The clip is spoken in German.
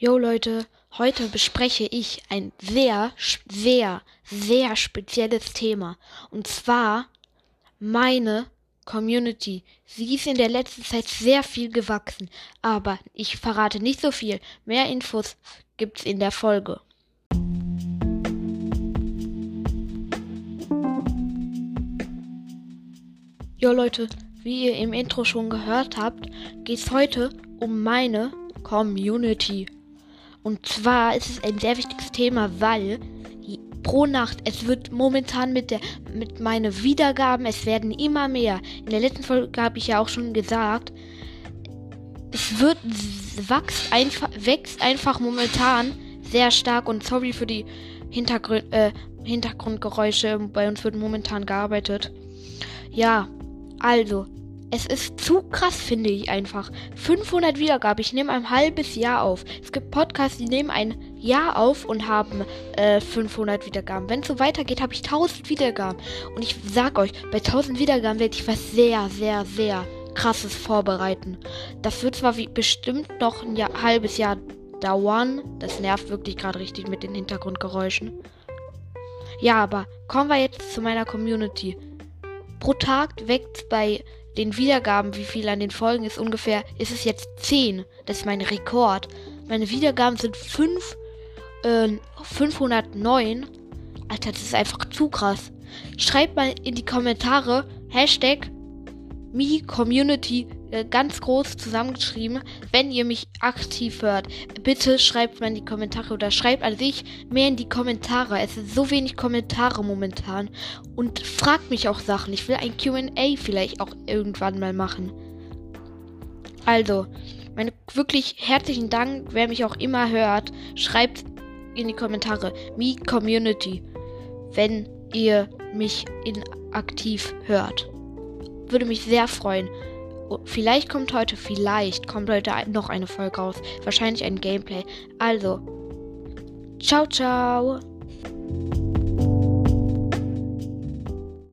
Jo Leute, heute bespreche ich ein sehr, sehr, sehr spezielles Thema. Und zwar meine Community. Sie ist in der letzten Zeit sehr viel gewachsen. Aber ich verrate nicht so viel. Mehr Infos gibt's in der Folge. Jo Leute, wie ihr im Intro schon gehört habt, geht's heute um meine Community. Und zwar ist es ein sehr wichtiges Thema, weil pro Nacht, es wird momentan mit der mit meinen Wiedergaben, es werden immer mehr. In der letzten Folge habe ich ja auch schon gesagt, es wird wächst einfach wächst einfach momentan sehr stark und sorry für die Hintergrund, äh, Hintergrundgeräusche. Bei uns wird momentan gearbeitet. Ja, also es ist zu krass, finde ich einfach. 500 Wiedergaben. Ich nehme ein halbes Jahr auf. Es gibt Podcasts, die nehmen ein Jahr auf und haben äh, 500 Wiedergaben. Wenn es so weitergeht, habe ich 1000 Wiedergaben. Und ich sag euch, bei 1000 Wiedergaben werde ich was sehr, sehr, sehr krasses vorbereiten. Das wird zwar wie bestimmt noch ein Jahr, halbes Jahr dauern. Das nervt wirklich gerade richtig mit den Hintergrundgeräuschen. Ja, aber kommen wir jetzt zu meiner Community. Pro Tag weckt bei den Wiedergaben, wie viel an den Folgen ist ungefähr, ist es jetzt 10. Das ist mein Rekord. Meine Wiedergaben sind 5, äh, 509. Alter, das ist einfach zu krass. Schreibt mal in die Kommentare Hashtag MeCommunity äh, ganz groß zusammengeschrieben, wenn ihr mich aktiv hört. Bitte schreibt mal in die Kommentare oder schreibt an sich mehr in die Kommentare. Es sind so wenig Kommentare momentan. Und fragt mich auch Sachen. Ich will ein QA vielleicht auch irgendwann mal machen. Also, meine wirklich herzlichen Dank, wer mich auch immer hört. Schreibt in die Kommentare Me Community, wenn ihr mich in aktiv hört. Würde mich sehr freuen. Vielleicht kommt heute, vielleicht kommt heute noch eine Folge raus. Wahrscheinlich ein Gameplay. Also, ciao, ciao.